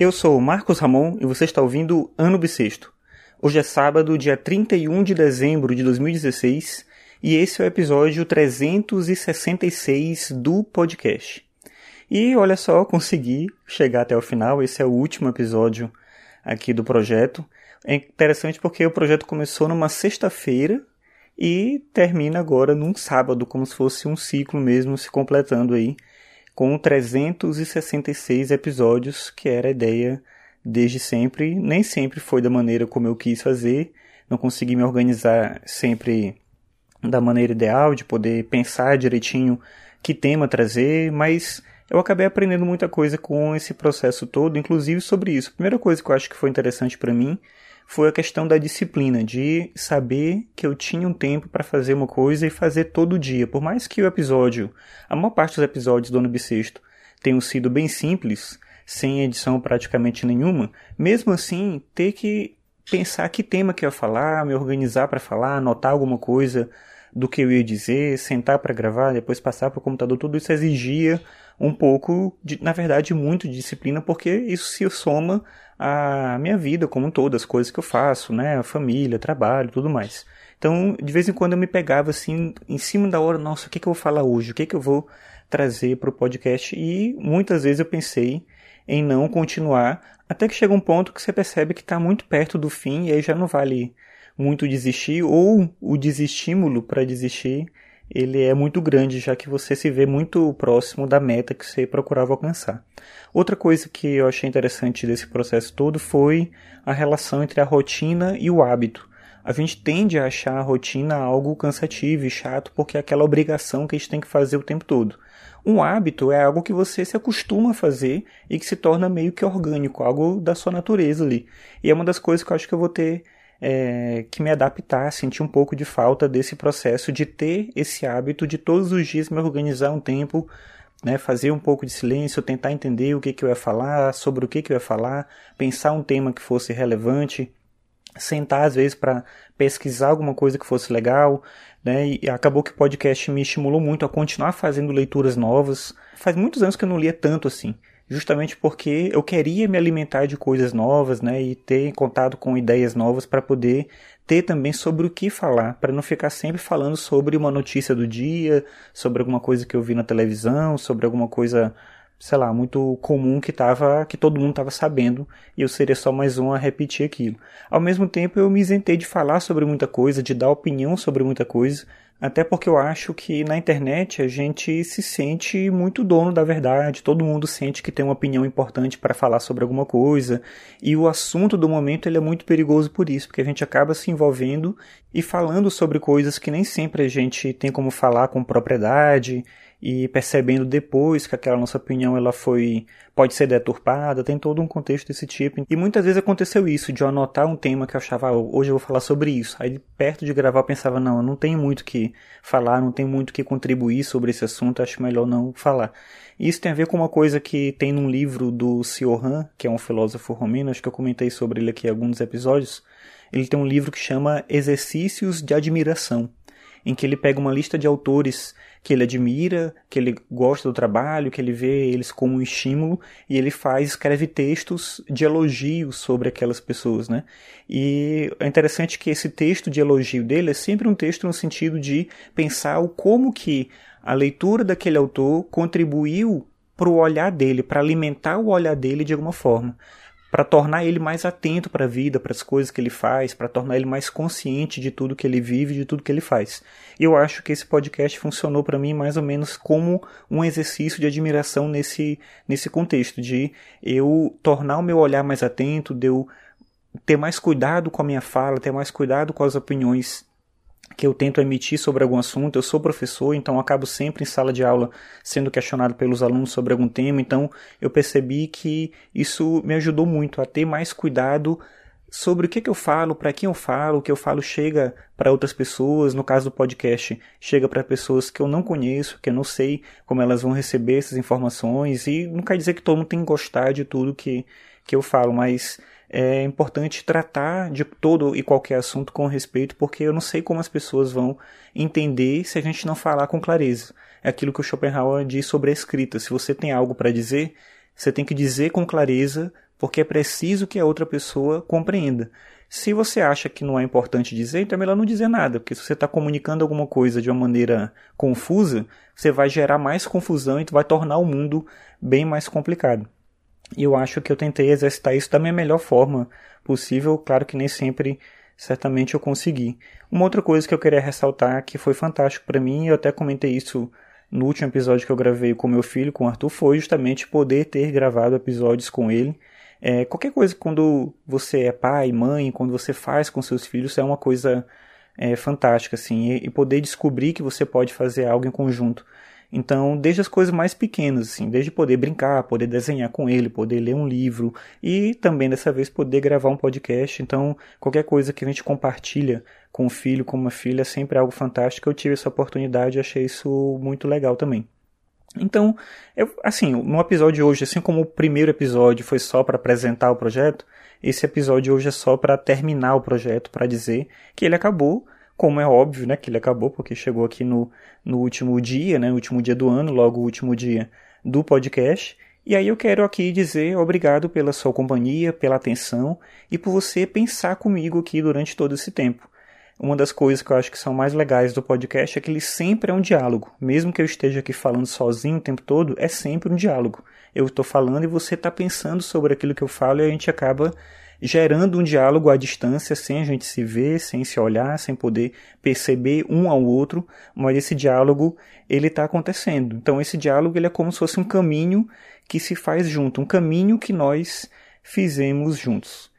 Eu sou Marcos Ramon e você está ouvindo Ano Bissexto. Hoje é sábado, dia 31 de dezembro de 2016 e esse é o episódio 366 do podcast. E olha só, consegui chegar até o final, esse é o último episódio aqui do projeto. É interessante porque o projeto começou numa sexta-feira e termina agora num sábado, como se fosse um ciclo mesmo se completando aí com 366 episódios, que era a ideia desde sempre. Nem sempre foi da maneira como eu quis fazer, não consegui me organizar sempre da maneira ideal, de poder pensar direitinho que tema trazer, mas eu acabei aprendendo muita coisa com esse processo todo, inclusive sobre isso. A primeira coisa que eu acho que foi interessante para mim foi a questão da disciplina, de saber que eu tinha um tempo para fazer uma coisa e fazer todo dia. Por mais que o episódio, a maior parte dos episódios do ano bissexto tenham sido bem simples, sem edição praticamente nenhuma, mesmo assim, ter que pensar que tema que eu ia falar, me organizar para falar, anotar alguma coisa do que eu ia dizer, sentar para gravar, depois passar para o computador, tudo isso exigia um pouco, de, na verdade, muito de disciplina, porque isso se soma à minha vida como um todo, as coisas que eu faço, né, a família, trabalho, tudo mais. Então, de vez em quando eu me pegava assim, em cima da hora, nossa, o que, que eu vou falar hoje? O que, que eu vou trazer para o podcast? E muitas vezes eu pensei em não continuar, até que chega um ponto que você percebe que está muito perto do fim e aí já não vale muito desistir, ou o desestímulo para desistir ele é muito grande, já que você se vê muito próximo da meta que você procurava alcançar. Outra coisa que eu achei interessante desse processo todo foi a relação entre a rotina e o hábito. A gente tende a achar a rotina algo cansativo e chato porque é aquela obrigação que a gente tem que fazer o tempo todo. Um hábito é algo que você se acostuma a fazer e que se torna meio que orgânico, algo da sua natureza ali. E é uma das coisas que eu acho que eu vou ter é, que me adaptar, sentir um pouco de falta desse processo de ter esse hábito de todos os dias me organizar um tempo, né, fazer um pouco de silêncio, tentar entender o que, que eu ia falar, sobre o que, que eu ia falar, pensar um tema que fosse relevante, sentar às vezes para pesquisar alguma coisa que fosse legal, né? E acabou que o podcast me estimulou muito a continuar fazendo leituras novas. Faz muitos anos que eu não lia tanto assim justamente porque eu queria me alimentar de coisas novas, né, e ter contato com ideias novas para poder ter também sobre o que falar, para não ficar sempre falando sobre uma notícia do dia, sobre alguma coisa que eu vi na televisão, sobre alguma coisa, sei lá, muito comum que tava, que todo mundo estava sabendo, e eu seria só mais um a repetir aquilo. Ao mesmo tempo, eu me isentei de falar sobre muita coisa, de dar opinião sobre muita coisa, até porque eu acho que na internet a gente se sente muito dono da verdade, todo mundo sente que tem uma opinião importante para falar sobre alguma coisa, e o assunto do momento ele é muito perigoso por isso, porque a gente acaba se envolvendo e falando sobre coisas que nem sempre a gente tem como falar com propriedade, e percebendo depois que aquela nossa opinião ela foi pode ser deturpada, tem todo um contexto desse tipo. E muitas vezes aconteceu isso, de eu anotar um tema que eu achava, ah, hoje eu vou falar sobre isso. Aí perto de gravar eu pensava, não, eu não tenho muito que falar, não tenho muito que contribuir sobre esse assunto, acho melhor não falar. E isso tem a ver com uma coisa que tem num livro do Siohan, que é um filósofo romeno, acho que eu comentei sobre ele aqui em alguns episódios. Ele tem um livro que chama Exercícios de Admiração em que ele pega uma lista de autores que ele admira, que ele gosta do trabalho, que ele vê eles como um estímulo, e ele faz, escreve textos de elogio sobre aquelas pessoas, né? E é interessante que esse texto de elogio dele é sempre um texto no sentido de pensar o como que a leitura daquele autor contribuiu para o olhar dele, para alimentar o olhar dele de alguma forma para tornar ele mais atento para a vida, para as coisas que ele faz, para tornar ele mais consciente de tudo que ele vive, de tudo que ele faz. Eu acho que esse podcast funcionou para mim mais ou menos como um exercício de admiração nesse nesse contexto de eu tornar o meu olhar mais atento, de eu ter mais cuidado com a minha fala, ter mais cuidado com as opiniões que eu tento emitir sobre algum assunto. Eu sou professor, então acabo sempre em sala de aula sendo questionado pelos alunos sobre algum tema. Então eu percebi que isso me ajudou muito a ter mais cuidado sobre o que, que eu falo, para quem eu falo, o que eu falo chega para outras pessoas. No caso do podcast, chega para pessoas que eu não conheço, que eu não sei como elas vão receber essas informações. E não quer dizer que todo mundo tem que gostar de tudo que, que eu falo, mas é importante tratar de todo e qualquer assunto com respeito, porque eu não sei como as pessoas vão entender se a gente não falar com clareza. É aquilo que o Schopenhauer diz sobre a escrita. Se você tem algo para dizer, você tem que dizer com clareza porque é preciso que a outra pessoa compreenda. Se você acha que não é importante dizer, então é melhor não dizer nada, porque se você está comunicando alguma coisa de uma maneira confusa, você vai gerar mais confusão e vai tornar o mundo bem mais complicado. E eu acho que eu tentei exercitar isso da minha melhor forma possível, claro que nem sempre certamente eu consegui. Uma outra coisa que eu queria ressaltar que foi fantástico para mim, eu até comentei isso no último episódio que eu gravei com meu filho, com o Arthur, foi justamente poder ter gravado episódios com ele. É, qualquer coisa quando você é pai, mãe, quando você faz com seus filhos, é uma coisa é, fantástica, assim, e, e poder descobrir que você pode fazer algo em conjunto. Então, desde as coisas mais pequenas, assim, desde poder brincar, poder desenhar com ele, poder ler um livro e também dessa vez poder gravar um podcast. Então, qualquer coisa que a gente compartilha com o filho, com uma filha, é sempre algo fantástico. Eu tive essa oportunidade e achei isso muito legal também. Então, eu, assim, no episódio de hoje, assim como o primeiro episódio foi só para apresentar o projeto, esse episódio hoje é só para terminar o projeto, para dizer que ele acabou como é óbvio, né, que ele acabou, porque chegou aqui no, no último dia, né, no último dia do ano, logo o último dia do podcast. E aí eu quero aqui dizer obrigado pela sua companhia, pela atenção e por você pensar comigo aqui durante todo esse tempo. Uma das coisas que eu acho que são mais legais do podcast é que ele sempre é um diálogo. Mesmo que eu esteja aqui falando sozinho o tempo todo, é sempre um diálogo. Eu estou falando e você está pensando sobre aquilo que eu falo e a gente acaba gerando um diálogo à distância, sem a gente se ver, sem se olhar, sem poder perceber um ao outro, mas esse diálogo ele está acontecendo. Então esse diálogo ele é como se fosse um caminho que se faz junto, um caminho que nós fizemos juntos.